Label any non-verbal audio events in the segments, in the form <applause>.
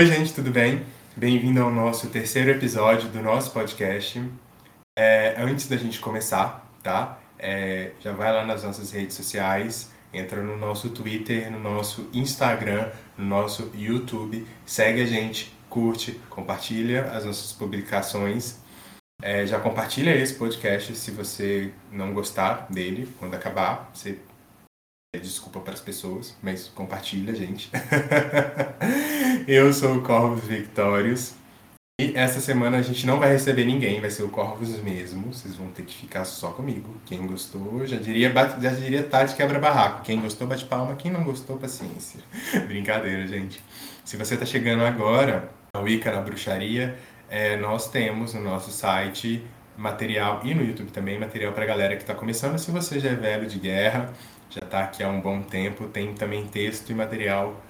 Oi, gente, tudo bem? Bem-vindo ao nosso terceiro episódio do nosso podcast. É, antes da gente começar, tá? É, já vai lá nas nossas redes sociais, entra no nosso Twitter, no nosso Instagram, no nosso YouTube, segue a gente, curte, compartilha as nossas publicações. É, já compartilha esse podcast se você não gostar dele quando acabar. Você desculpa para as pessoas, mas compartilha, gente. <laughs> Eu sou o Corvus Victorious. E essa semana a gente não vai receber ninguém, vai ser o Corvus mesmo. Vocês vão ter que ficar só comigo. Quem gostou, já diria, já diria Tati quebra-barraco. Quem gostou, bate palma. Quem não gostou, paciência. <laughs> Brincadeira, gente. Se você está chegando agora, a Wicca na Bruxaria, é, nós temos no nosso site material e no YouTube também material para galera que está começando. Se você já é velho de guerra, já está aqui há um bom tempo, tem também texto e material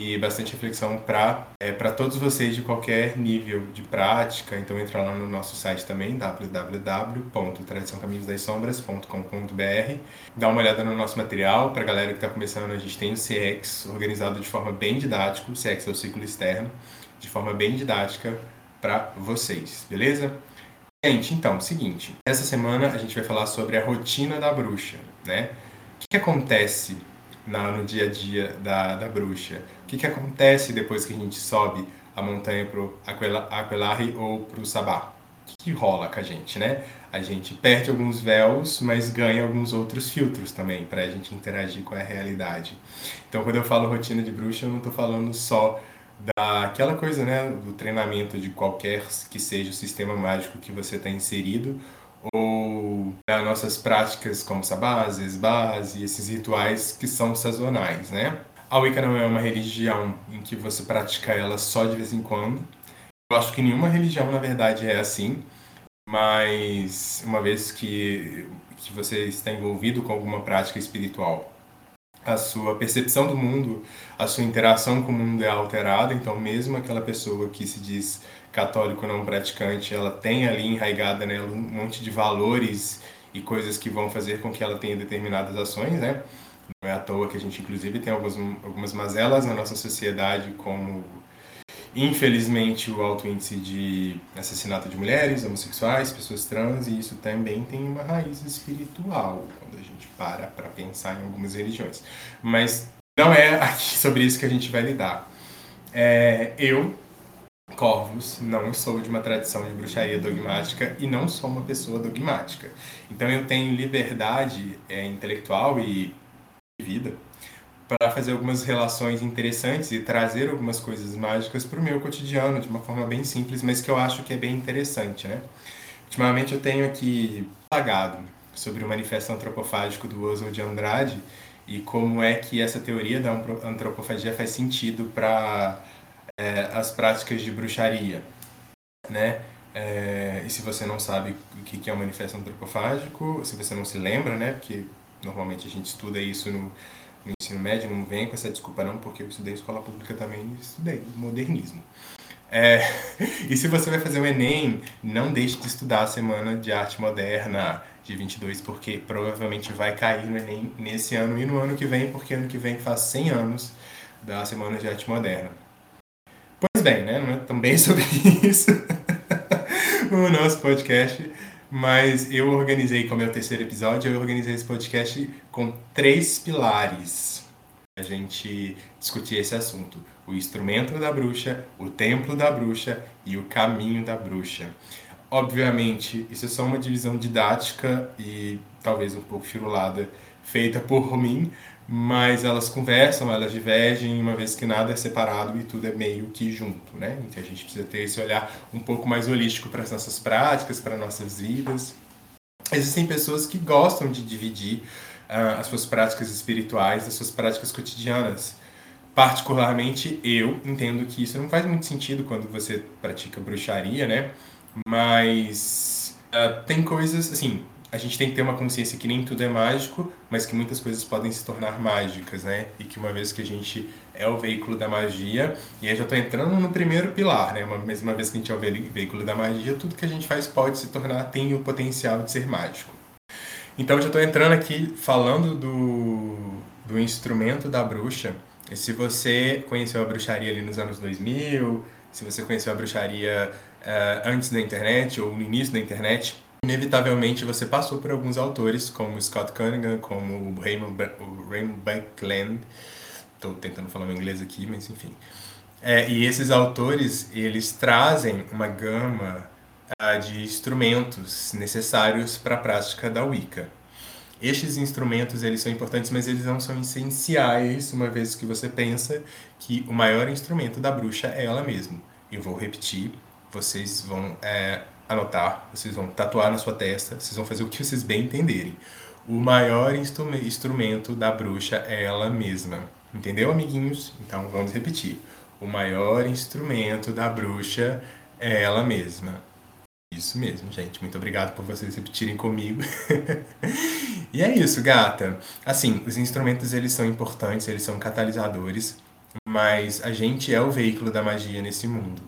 e bastante reflexão para é, todos vocês de qualquer nível de prática. Então entra lá no nosso site também, www.tradiçãocaminhosdassombras.com.br. Dá uma olhada no nosso material. Para a galera que está começando, a gente tem o CX organizado de forma bem didática. O CX é o ciclo externo, de forma bem didática para vocês, beleza? Gente, então, seguinte, essa semana a gente vai falar sobre a rotina da bruxa, né? O que, que acontece na, no dia a dia da, da bruxa? O que, que acontece depois que a gente sobe a montanha pro Aquelarre ou pro Sabá? O que, que rola com a gente, né? A gente perde alguns véus, mas ganha alguns outros filtros também para a gente interagir com a realidade. Então, quando eu falo rotina de bruxa, eu não estou falando só daquela coisa, né, do treinamento de qualquer que seja o sistema mágico que você está inserido, ou das nossas práticas como sabazes, base, esses rituais que são sazonais, né? A Wicca não é uma religião em que você pratica ela só de vez em quando. Eu acho que nenhuma religião, na verdade, é assim. Mas uma vez que, que você está envolvido com alguma prática espiritual, a sua percepção do mundo, a sua interação com o mundo é alterada. Então, mesmo aquela pessoa que se diz católico não praticante, ela tem ali enraigada nela um monte de valores e coisas que vão fazer com que ela tenha determinadas ações, né? Não é à toa que a gente, inclusive, tem algumas, algumas mazelas na nossa sociedade, como, infelizmente, o alto índice de assassinato de mulheres, homossexuais, pessoas trans, e isso também tem uma raiz espiritual, quando a gente para para pensar em algumas religiões. Mas não é sobre isso que a gente vai lidar. É, eu Corvos, não sou de uma tradição de bruxaria dogmática e não sou uma pessoa dogmática. Então eu tenho liberdade é, intelectual e vida para fazer algumas relações interessantes e trazer algumas coisas mágicas para o meu cotidiano de uma forma bem simples, mas que eu acho que é bem interessante, né? Ultimamente eu tenho aqui pagado sobre o manifesto antropofágico do Oswald de Andrade e como é que essa teoria da antropofagia faz sentido para é, as práticas de bruxaria, né? É, e se você não sabe o que é o manifesto antropofágico, se você não se lembra, né? Porque normalmente a gente estuda isso no, no ensino médio, não vem com essa desculpa não, porque eu estudei escola pública também estudei modernismo. É, <laughs> e se você vai fazer o Enem, não deixe de estudar a Semana de Arte Moderna de 22, porque provavelmente vai cair no Enem nesse ano e no ano que vem, porque ano que vem faz 100 anos da Semana de Arte Moderna. Pois bem, né? Não é também <laughs> sobre isso <laughs> o nosso podcast, mas eu organizei, como é o terceiro episódio, eu organizei esse podcast com três pilares a gente discutir esse assunto: o instrumento da bruxa, o templo da bruxa e o caminho da bruxa. Obviamente, isso é só uma divisão didática e talvez um pouco firulada feita por mim, mas elas conversam, elas divergem, uma vez que nada é separado e tudo é meio que junto, né? Então a gente precisa ter esse olhar um pouco mais holístico para as nossas práticas, para nossas vidas. Existem pessoas que gostam de dividir uh, as suas práticas espirituais as suas práticas cotidianas. Particularmente, eu entendo que isso não faz muito sentido quando você pratica bruxaria, né? Mas uh, tem coisas, assim, a gente tem que ter uma consciência que nem tudo é mágico, mas que muitas coisas podem se tornar mágicas, né? E que uma vez que a gente é o veículo da magia, e aí já estou entrando no primeiro pilar, né? Uma, vez que a gente é o veículo da magia, tudo que a gente faz pode se tornar, tem o potencial de ser mágico. Então já estou entrando aqui falando do, do instrumento da bruxa. se você conheceu a bruxaria ali nos anos 2000, se você conheceu a bruxaria uh, antes da internet ou no início da internet, inevitavelmente você passou por alguns autores, como Scott Cunningham, como o Raymond, o Raymond Buckland, estou tentando falar em inglês aqui, mas enfim. É, e esses autores, eles trazem uma gama uh, de instrumentos necessários para a prática da Wicca. Estes instrumentos, eles são importantes, mas eles não são essenciais, uma vez que você pensa que o maior instrumento da bruxa é ela mesma. Eu vou repetir, vocês vão é, anotar, vocês vão tatuar na sua testa, vocês vão fazer o que vocês bem entenderem. O maior instrumento da bruxa é ela mesma. Entendeu, amiguinhos? Então vamos repetir. O maior instrumento da bruxa é ela mesma. Isso mesmo, gente. Muito obrigado por vocês repetirem comigo. <laughs> e é isso, gata. Assim, os instrumentos eles são importantes, eles são catalisadores, mas a gente é o veículo da magia nesse mundo.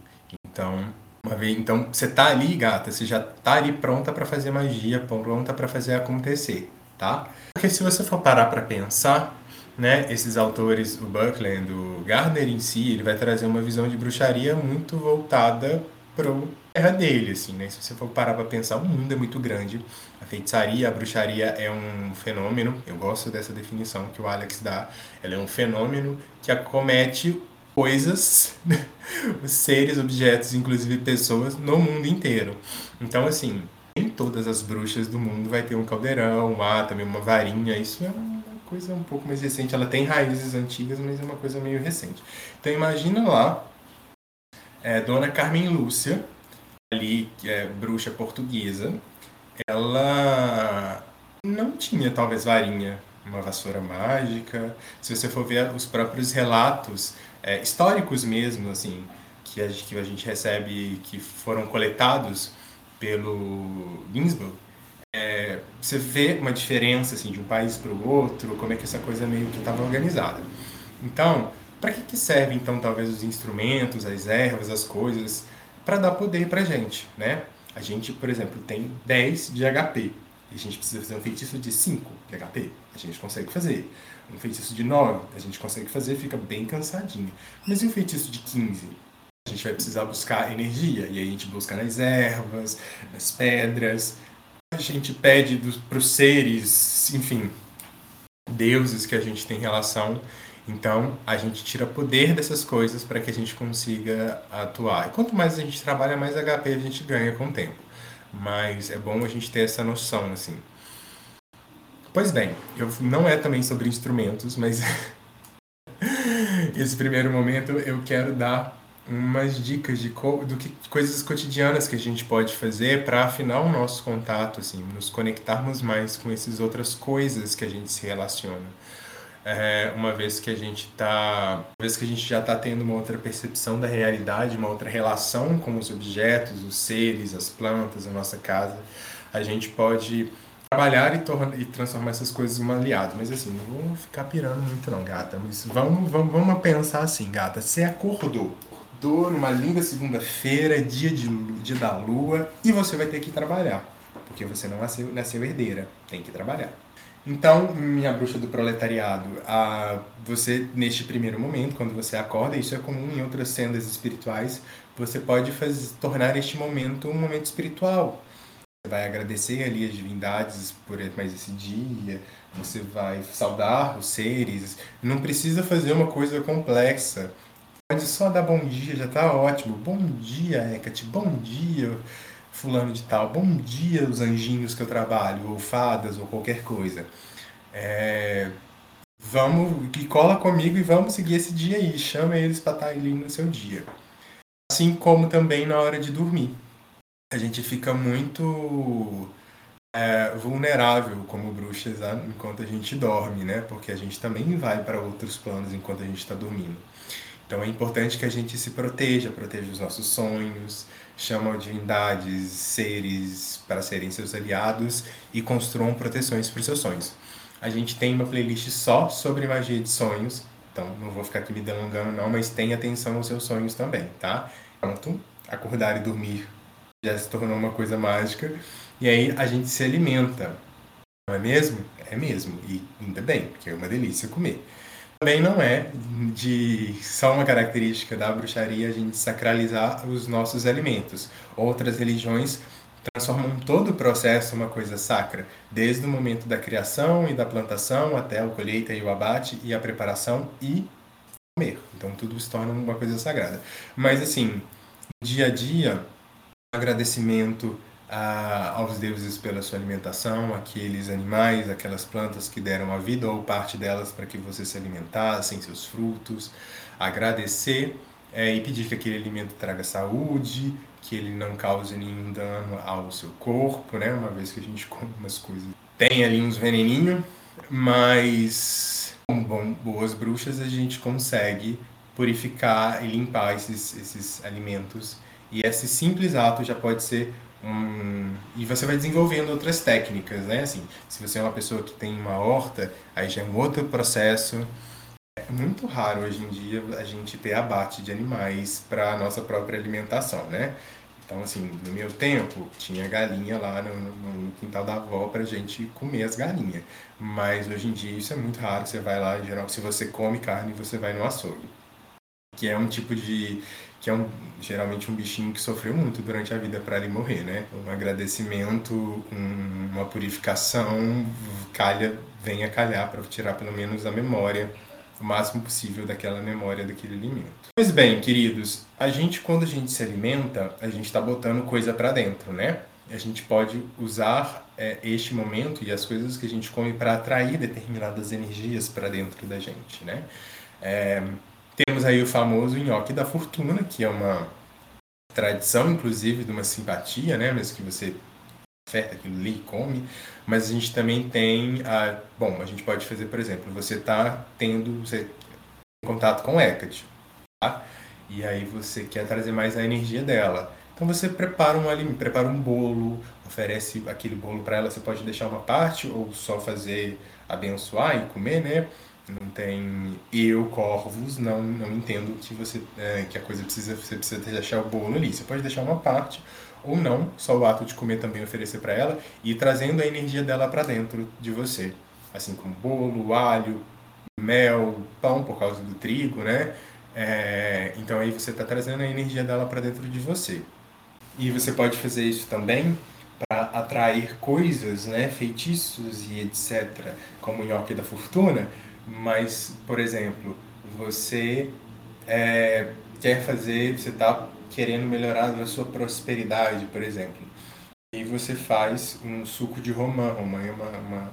Então, uma vez, então você tá ali, gata, você já tá ali pronta para fazer magia, pronta para fazer acontecer, tá? Porque se você for parar para pensar, né, esses autores, o Buckland, o Gardner em si, ele vai trazer uma visão de bruxaria muito voltada pro terra dele, assim, né? Se você for parar para pensar, o mundo é muito grande. A feitiçaria, a bruxaria é um fenômeno. Eu gosto dessa definição que o Alex dá. Ela é um fenômeno que acomete coisas, <laughs> seres, objetos, inclusive pessoas, no mundo inteiro. Então, assim, nem todas as bruxas do mundo vai ter um caldeirão, um também uma varinha. Isso é uma coisa um pouco mais recente. Ela tem raízes antigas, mas é uma coisa meio recente. Então, imagina lá, é, Dona Carmen Lúcia, ali, que é bruxa portuguesa, ela não tinha talvez varinha, uma vassoura mágica. Se você for ver os próprios relatos é, históricos mesmo, assim, que a, gente, que a gente recebe, que foram coletados pelo Ginsburg, é, você vê uma diferença assim, de um país para o outro, como é que essa coisa meio que estava organizada. Então, para que, que servem então talvez os instrumentos, as ervas, as coisas? Para dar poder para a gente, né? A gente, por exemplo, tem 10 de HP. E a gente precisa fazer um feitiço de 5 de HP. A gente consegue fazer. Um feitiço de 9, a gente consegue fazer, fica bem cansadinho. Mas e um feitiço de 15? A gente vai precisar buscar energia, e aí a gente busca nas ervas, nas pedras. A gente pede para os seres, enfim, deuses que a gente tem relação. Então, a gente tira poder dessas coisas para que a gente consiga atuar. E quanto mais a gente trabalha, mais HP a gente ganha com o tempo. Mas é bom a gente ter essa noção, assim. Pois bem, eu, não é também sobre instrumentos, mas <laughs> esse primeiro momento eu quero dar umas dicas de co do que coisas cotidianas que a gente pode fazer para afinar o nosso contato, assim, nos conectarmos mais com essas outras coisas que a gente se relaciona. É, uma vez que a gente tá, uma vez que a gente já está tendo uma outra percepção da realidade, uma outra relação com os objetos, os seres, as plantas, a nossa casa, a gente pode trabalhar e, e transformar essas coisas em um aliado. Mas assim, não vamos ficar pirando muito não, gata. Mas vamos, vamos, vamos pensar assim, gata. Você acordou. Acordou numa linda segunda-feira, dia, de, dia da lua, e você vai ter que trabalhar. Porque você não nasceu, nasceu herdeira. Tem que trabalhar. Então, minha bruxa do proletariado, a, você, neste primeiro momento, quando você acorda, isso é comum em outras sendas espirituais, você pode tornar este momento um momento espiritual vai agradecer ali as divindades por mais esse dia, você vai saudar os seres. Não precisa fazer uma coisa complexa. Pode só dar bom dia, já está ótimo. Bom dia, Hecate. Bom dia, fulano de tal. Bom dia, os anjinhos que eu trabalho, ou fadas, ou qualquer coisa. É... Vamos, e cola comigo e vamos seguir esse dia aí. Chama eles para estar tá ali no seu dia. Assim como também na hora de dormir a gente fica muito é, vulnerável como bruxas enquanto a gente dorme, né? Porque a gente também vai para outros planos enquanto a gente está dormindo. Então é importante que a gente se proteja, proteja os nossos sonhos, chama divindades, seres para serem seus aliados e construam proteções para os seus sonhos. A gente tem uma playlist só sobre magia de sonhos, então não vou ficar aqui me delongando não, mas tenha atenção aos seus sonhos também, tá? Pronto, acordar e dormir já se tornou uma coisa mágica. E aí a gente se alimenta. Não é mesmo? É mesmo. E ainda bem, porque é uma delícia comer. Também não é de só uma característica da bruxaria a gente sacralizar os nossos alimentos. Outras religiões transformam todo o processo uma coisa sacra, desde o momento da criação e da plantação até a colheita e o abate e a preparação e comer. Então tudo se torna uma coisa sagrada. Mas assim, dia a dia, agradecimento a, aos deuses pela sua alimentação, aqueles animais, aquelas plantas que deram a vida ou parte delas para que você se alimentasse, seus frutos, agradecer é, e pedir que aquele alimento traga saúde, que ele não cause nenhum dano ao seu corpo, né? Uma vez que a gente come umas coisas. Tem ali uns veneninhos, mas com bom, boas bruxas a gente consegue purificar e limpar esses, esses alimentos. E esse simples ato já pode ser um... E você vai desenvolvendo outras técnicas, né? Assim, se você é uma pessoa que tem uma horta, aí já é um outro processo é muito raro hoje em dia a gente ter abate de animais para a nossa própria alimentação, né? Então, assim, no meu tempo, tinha galinha lá no, no quintal da avó para gente comer as galinhas. Mas hoje em dia isso é muito raro. Você vai lá, em geral, se você come carne, você vai no açougue. Que é um tipo de. Que é um, geralmente um bichinho que sofreu muito durante a vida para ele morrer, né? Um agradecimento, um, uma purificação, calha, venha calhar para tirar pelo menos a memória o máximo possível daquela memória daquele alimento. Pois bem, queridos, a gente quando a gente se alimenta, a gente está botando coisa para dentro, né? A gente pode usar é, este momento e as coisas que a gente come para atrair determinadas energias para dentro da gente, né? É, temos aí o famoso nhoque da fortuna, que é uma tradição, inclusive, de uma simpatia, né? Mas que você oferta aquilo ali e come, mas a gente também tem, a, bom, a gente pode fazer, por exemplo, você está tendo você, contato com Hecate, tá? E aí você quer trazer mais a energia dela. Então você prepara um alimento, prepara um bolo, oferece aquele bolo para ela, você pode deixar uma parte ou só fazer abençoar e comer, né? Não tem eu corvos, não não entendo que você é, que a coisa precisa você precisa deixar o bolo ali. Você pode deixar uma parte ou não, só o ato de comer também oferecer para ela e trazendo a energia dela para dentro de você, assim como bolo, alho, mel, pão por causa do trigo, né? É, então aí você está trazendo a energia dela para dentro de você. E você pode fazer isso também para atrair coisas, né, feitiços e etc, como o nhoque da fortuna. Mas, por exemplo, você é, quer fazer, você está querendo melhorar a sua prosperidade, por exemplo. E você faz um suco de romã. Romã é uma, uma,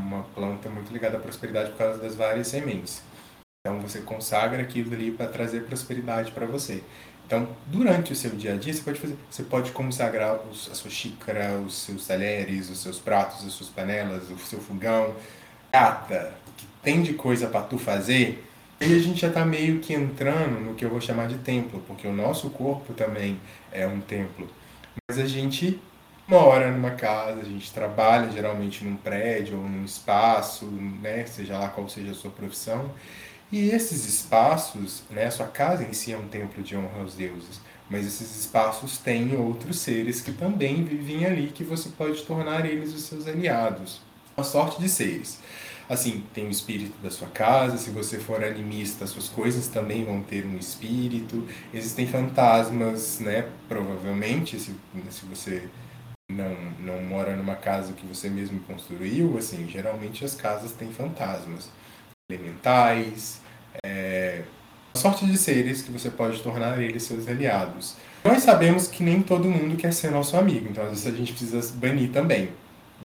uma planta muito ligada à prosperidade por causa das várias sementes. Então você consagra aquilo ali para trazer prosperidade para você. Então, durante o seu dia a dia, você pode fazer, você pode consagrar os, a sua xícara, os seus talheres, os seus pratos, as suas panelas, o seu fogão. Gata, tem de coisa para tu fazer, e a gente já está meio que entrando no que eu vou chamar de templo, porque o nosso corpo também é um templo. Mas a gente mora numa casa, a gente trabalha geralmente num prédio ou num espaço, né, seja lá qual seja a sua profissão. E esses espaços, né, sua casa em si é um templo de honra aos deuses, mas esses espaços têm outros seres que também vivem ali, que você pode tornar eles os seus aliados. Uma sorte de seres. Assim, tem o espírito da sua casa, se você for animista, suas coisas também vão ter um espírito. Existem fantasmas, né? Provavelmente, se, se você não, não mora numa casa que você mesmo construiu, assim, geralmente as casas têm fantasmas elementais, é, sorte de seres que você pode tornar eles seus aliados. Nós sabemos que nem todo mundo quer ser nosso amigo, então às vezes a gente precisa banir também.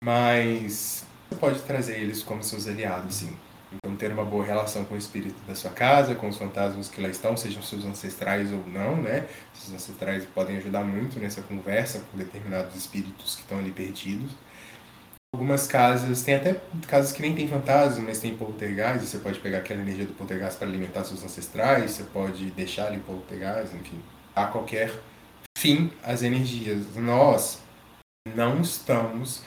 Mas você pode trazer eles como seus aliados, sim. Então, ter uma boa relação com o espírito da sua casa, com os fantasmas que lá estão, sejam seus ancestrais ou não, né? Esses ancestrais podem ajudar muito nessa conversa com determinados espíritos que estão ali perdidos. Algumas casas, tem até casas que nem tem fantasma, mas tem poltergeist, você pode pegar aquela energia do poltergeist para alimentar seus ancestrais, você pode deixar ali poltergeist, enfim. A qualquer fim as energias. Nós não estamos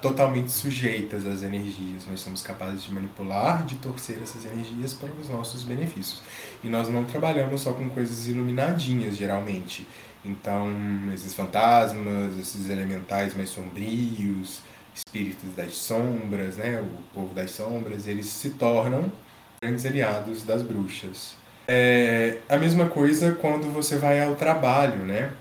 totalmente sujeitas às energias. Nós somos capazes de manipular, de torcer essas energias para os nossos benefícios. E nós não trabalhamos só com coisas iluminadinhas, geralmente. Então, esses fantasmas, esses elementais mais sombrios, espíritos das sombras, né, o povo das sombras, eles se tornam grandes aliados das bruxas. É a mesma coisa quando você vai ao trabalho, né?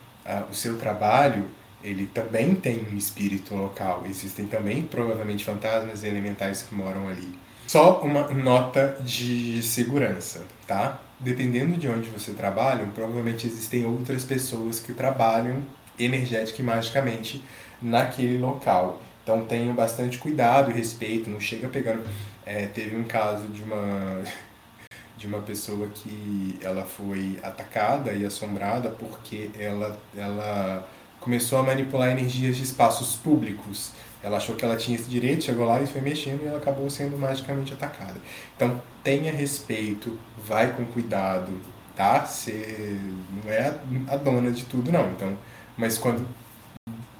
O seu trabalho, ele também tem um espírito local. Existem também, provavelmente, fantasmas e elementais que moram ali. Só uma nota de segurança, tá? Dependendo de onde você trabalha, provavelmente existem outras pessoas que trabalham energética e magicamente naquele local. Então tenham bastante cuidado e respeito, não chega pegando. É, teve um caso de uma <laughs> de uma pessoa que ela foi atacada e assombrada porque ela ela começou a manipular energias de espaços públicos. Ela achou que ela tinha esse direito, chegou lá e foi mexendo e ela acabou sendo magicamente atacada. Então tenha respeito, vai com cuidado, tá? Você não é a dona de tudo não. Então, mas quando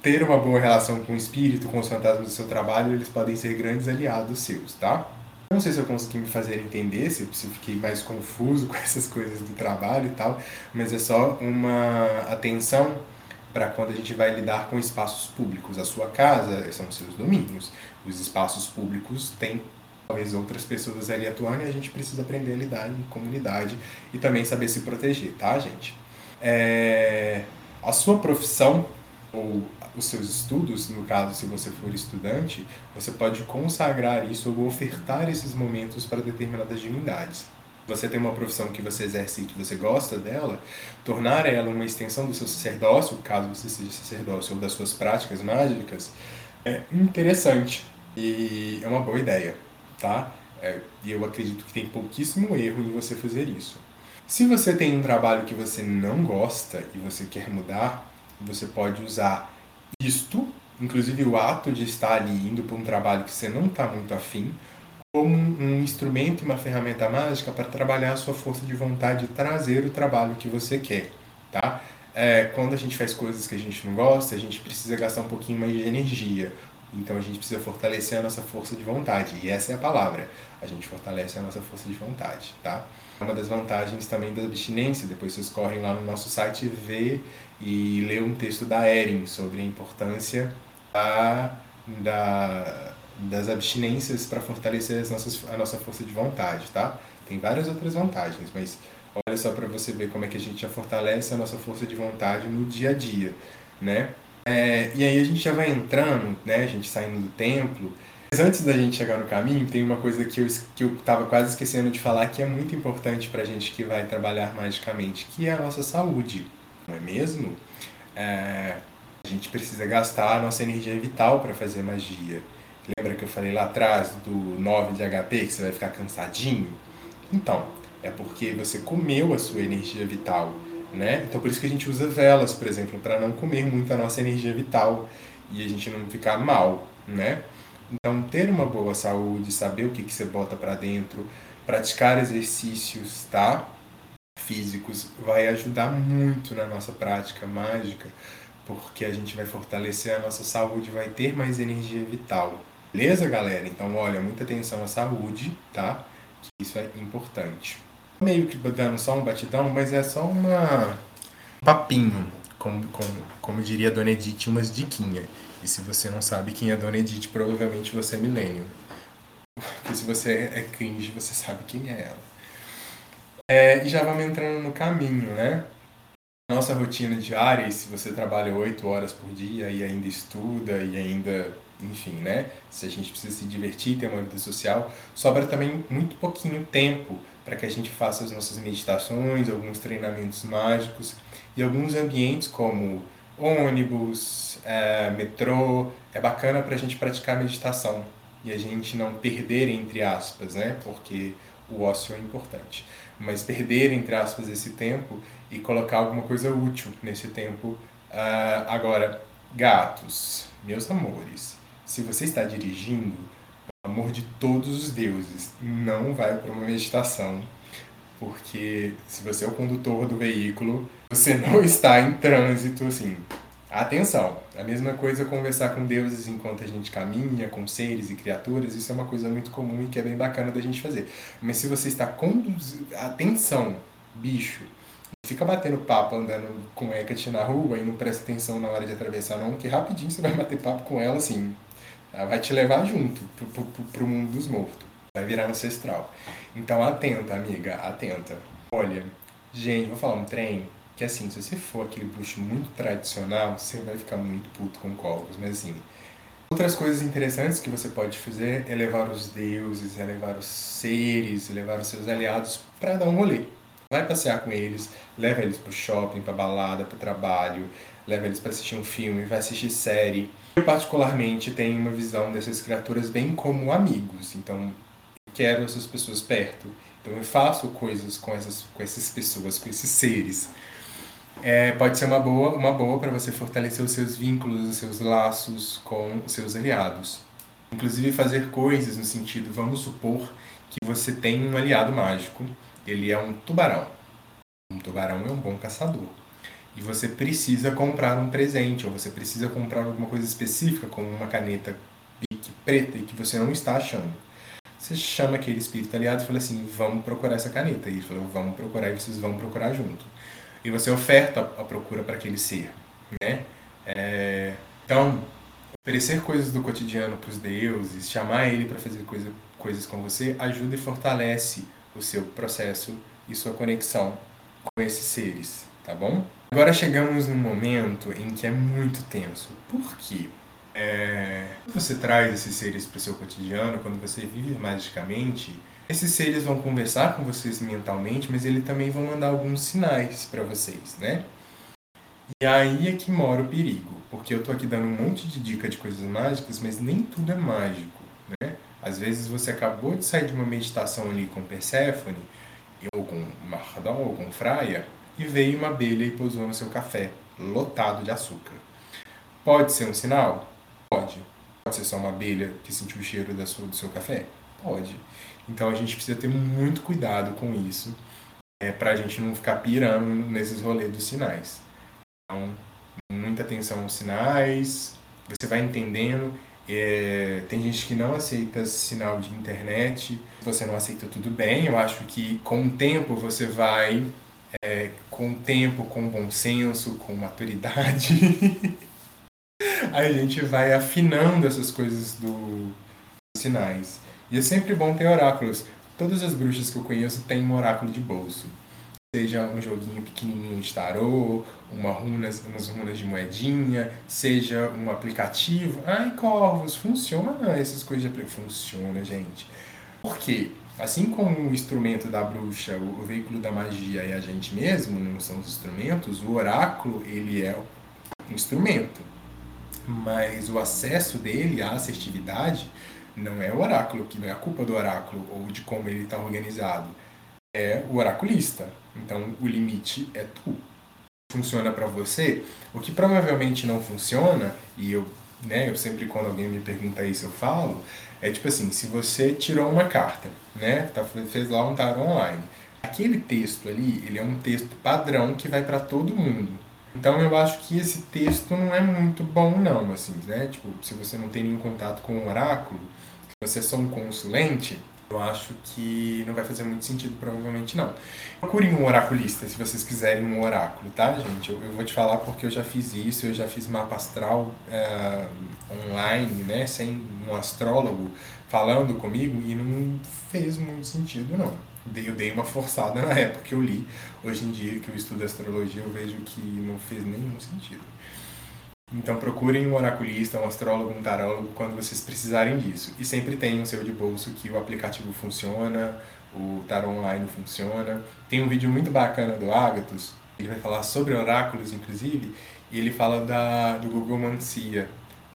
ter uma boa relação com o espírito, com os fantasmas do seu trabalho, eles podem ser grandes aliados seus, tá? Não sei se eu consegui me fazer entender, se eu fiquei mais confuso <laughs> com essas coisas do trabalho e tal, mas é só uma atenção para quando a gente vai lidar com espaços públicos. A sua casa são seus domínios. Os espaços públicos têm talvez outras pessoas ali atuando e a gente precisa aprender a lidar em comunidade e também saber se proteger, tá, gente? É... A sua profissão ou os seus estudos, no caso, se você for estudante, você pode consagrar isso ou ofertar esses momentos para determinadas divindades. Você tem uma profissão que você exerce e que você gosta dela, tornar ela uma extensão do seu sacerdócio, caso você seja sacerdócio, ou das suas práticas mágicas, é interessante e é uma boa ideia, tá? É, e eu acredito que tem pouquíssimo erro em você fazer isso. Se você tem um trabalho que você não gosta e você quer mudar, você pode usar isto, inclusive o ato de estar ali indo para um trabalho que você não está muito afim, como um instrumento e uma ferramenta mágica para trabalhar a sua força de vontade e trazer o trabalho que você quer, tá? É, quando a gente faz coisas que a gente não gosta, a gente precisa gastar um pouquinho mais de energia. Então a gente precisa fortalecer a nossa força de vontade. E essa é a palavra. A gente fortalece a nossa força de vontade, tá? Uma das vantagens também da abstinência, depois vocês correm lá no nosso site vê e ler um texto da Erin sobre a importância da, da das abstinências para fortalecer as nossas, a nossa força de vontade, tá? Tem várias outras vantagens, mas olha só para você ver como é que a gente já fortalece a nossa força de vontade no dia a dia, né? É, e aí a gente já vai entrando, né? A gente saindo do templo. Mas antes da gente chegar no caminho, tem uma coisa que eu, que eu tava quase esquecendo de falar que é muito importante para a gente que vai trabalhar magicamente, que é a nossa saúde não é mesmo? É, a gente precisa gastar a nossa energia vital para fazer magia. Lembra que eu falei lá atrás do 9 de HP que você vai ficar cansadinho? Então, é porque você comeu a sua energia vital, né? Então por isso que a gente usa velas, por exemplo, para não comer muito a nossa energia vital e a gente não ficar mal, né? Então ter uma boa saúde, saber o que, que você bota para dentro, praticar exercícios, tá? físicos vai ajudar muito na nossa prática mágica, porque a gente vai fortalecer a nossa saúde, vai ter mais energia vital. Beleza, galera? Então, olha, muita atenção à saúde, tá? Isso é importante. Meio que dando só um batidão, mas é só uma um papinho, como, como, como diria a Dona Edith, umas diquinhas. E se você não sabe quem é a Dona Edith, provavelmente você é milênio. Porque se você é cringe, você sabe quem é ela. É, e já vamos entrando no caminho, né? Nossa rotina diária, e se você trabalha oito horas por dia e ainda estuda e ainda, enfim, né? Se a gente precisa se divertir, ter uma vida social, sobra também muito pouquinho tempo para que a gente faça as nossas meditações, alguns treinamentos mágicos e alguns ambientes como ônibus, é, metrô, é bacana para a gente praticar meditação e a gente não perder, entre aspas, né? Porque o ócio é importante mas perder, entre aspas, esse tempo e colocar alguma coisa útil nesse tempo. Uh, agora, gatos, meus amores, se você está dirigindo, pelo amor de todos os deuses, não vai para uma meditação, porque se você é o condutor do veículo, você não <laughs> está em trânsito, assim, Atenção, a mesma coisa conversar com deuses enquanto a gente caminha, com seres e criaturas, isso é uma coisa muito comum e que é bem bacana da gente fazer. Mas se você está conduzindo. Atenção, bicho! Fica batendo papo andando com Hecate na rua e não presta atenção na hora de atravessar, não, que rapidinho você vai bater papo com ela assim. Ela vai te levar junto pro, pro mundo dos mortos. vai virar ancestral. Então atenta, amiga, atenta. Olha, gente, vou falar um trem que assim, se você for aquele bruxo muito tradicional, você vai ficar muito puto com corvos, mas assim, Outras coisas interessantes que você pode fazer é levar os deuses, é levar os seres, é levar os seus aliados para dar um rolê. Vai passear com eles, leva eles pro shopping, pra balada, pro trabalho, leva eles para assistir um filme, vai assistir série. Eu particularmente tenho uma visão dessas criaturas bem como amigos, então quero essas pessoas perto. Então eu faço coisas com essas, com essas pessoas, com esses seres é, pode ser uma boa, uma boa para você fortalecer os seus vínculos, os seus laços com os seus aliados. Inclusive fazer coisas no sentido, vamos supor que você tem um aliado mágico, ele é um tubarão. Um tubarão é um bom caçador. E você precisa comprar um presente, ou você precisa comprar alguma coisa específica, como uma caneta preta e que você não está achando. Você chama aquele espírito aliado e fala assim: vamos procurar essa caneta. E ele falou: vamos procurar e vocês vão procurar junto e você oferta a procura para aquele ser, né? É, então, oferecer coisas do cotidiano para os deuses, chamar ele para fazer coisa, coisas com você, ajuda e fortalece o seu processo e sua conexão com esses seres, tá bom? Agora chegamos num momento em que é muito tenso. Por quê? É, você traz esses seres para o seu cotidiano, quando você vive magicamente, esses seres vão conversar com vocês mentalmente, mas eles também vão mandar alguns sinais para vocês, né? E aí é que mora o perigo, porque eu tô aqui dando um monte de dica de coisas mágicas, mas nem tudo é mágico, né? Às vezes você acabou de sair de uma meditação ali com Perséfone, ou com Mardon, ou com Fraia, e veio uma abelha e pousou no seu café, lotado de açúcar. Pode ser um sinal? Pode. Pode ser só uma abelha que sentiu o cheiro do seu café? Pode. Então a gente precisa ter muito cuidado com isso, é, para a gente não ficar pirando nesses rolês dos sinais. Então, muita atenção aos sinais, você vai entendendo. É, tem gente que não aceita sinal de internet, você não aceita tudo bem. Eu acho que com o tempo você vai, é, com tempo, com bom senso, com maturidade, <laughs> a gente vai afinando essas coisas do, dos sinais. E é sempre bom ter oráculos. Todas as bruxas que eu conheço têm um oráculo de bolso. Seja um joguinho pequenininho de tarô, uma runas, umas runas de moedinha, seja um aplicativo. Ai, Corvos, funciona essas coisas de aplicativo. Funciona, gente. Por quê? Assim como o instrumento da bruxa, o veículo da magia e a gente mesmo não são os instrumentos, o oráculo ele é um instrumento. Mas o acesso dele, a assertividade, não é o oráculo, que não é a culpa do oráculo ou de como ele está organizado. É o oraculista. Então o limite é tu. Funciona para você. O que provavelmente não funciona, e eu, né, eu sempre quando alguém me pergunta isso eu falo, é tipo assim, se você tirou uma carta, né, tá, fez lá um tarot online, aquele texto ali, ele é um texto padrão que vai para todo mundo. Então eu acho que esse texto não é muito bom não, assim, né? Tipo, se você não tem nenhum contato com o oráculo, você é só um consulente, eu acho que não vai fazer muito sentido, provavelmente não. Procurem um oraculista se vocês quiserem um oráculo, tá, gente? Eu, eu vou te falar porque eu já fiz isso, eu já fiz mapa astral é, online, né, sem um astrólogo falando comigo e não fez muito sentido, não. Eu dei uma forçada na época que eu li. Hoje em dia, que eu estudo astrologia, eu vejo que não fez nenhum sentido. Então procurem um oraculista, um astrólogo, um tarólogo quando vocês precisarem disso. E sempre tem um seu de bolso que o aplicativo funciona, o tarot online funciona. Tem um vídeo muito bacana do Agatos, ele vai falar sobre oráculos, inclusive, e ele fala da, do Google Mancia.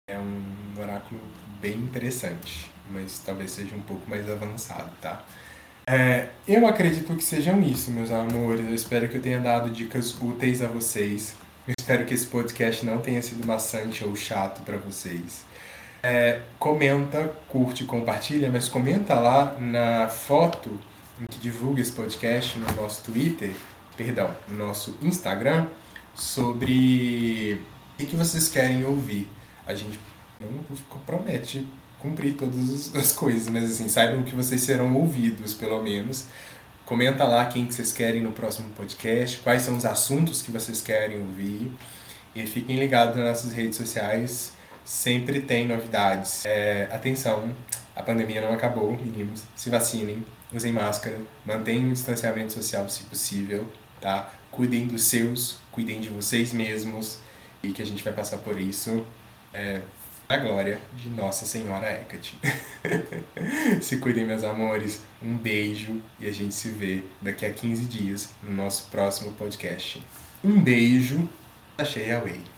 É um oráculo bem interessante, mas talvez seja um pouco mais avançado, tá? É, eu acredito que sejam isso, meus amores. Eu espero que eu tenha dado dicas úteis a vocês eu espero que esse podcast não tenha sido maçante ou chato para vocês. É, comenta, curte, compartilha, mas comenta lá na foto em que divulga esse podcast no nosso Twitter, perdão, no nosso Instagram, sobre o que vocês querem ouvir. A gente não promete cumprir todas as coisas, mas assim, saibam que vocês serão ouvidos, pelo menos, Comenta lá quem que vocês querem no próximo podcast, quais são os assuntos que vocês querem ouvir. E fiquem ligados nas nossas redes sociais, sempre tem novidades. É, atenção, A pandemia não acabou, meninos. Se vacinem, usem máscara, mantenham o distanciamento social se possível, tá? Cuidem dos seus, cuidem de vocês mesmos e que a gente vai passar por isso é, a glória de Nossa Senhora Hecate. <laughs> se cuidem, meus amores. Um beijo e a gente se vê daqui a 15 dias no nosso próximo podcast. Um beijo. Achei a Way.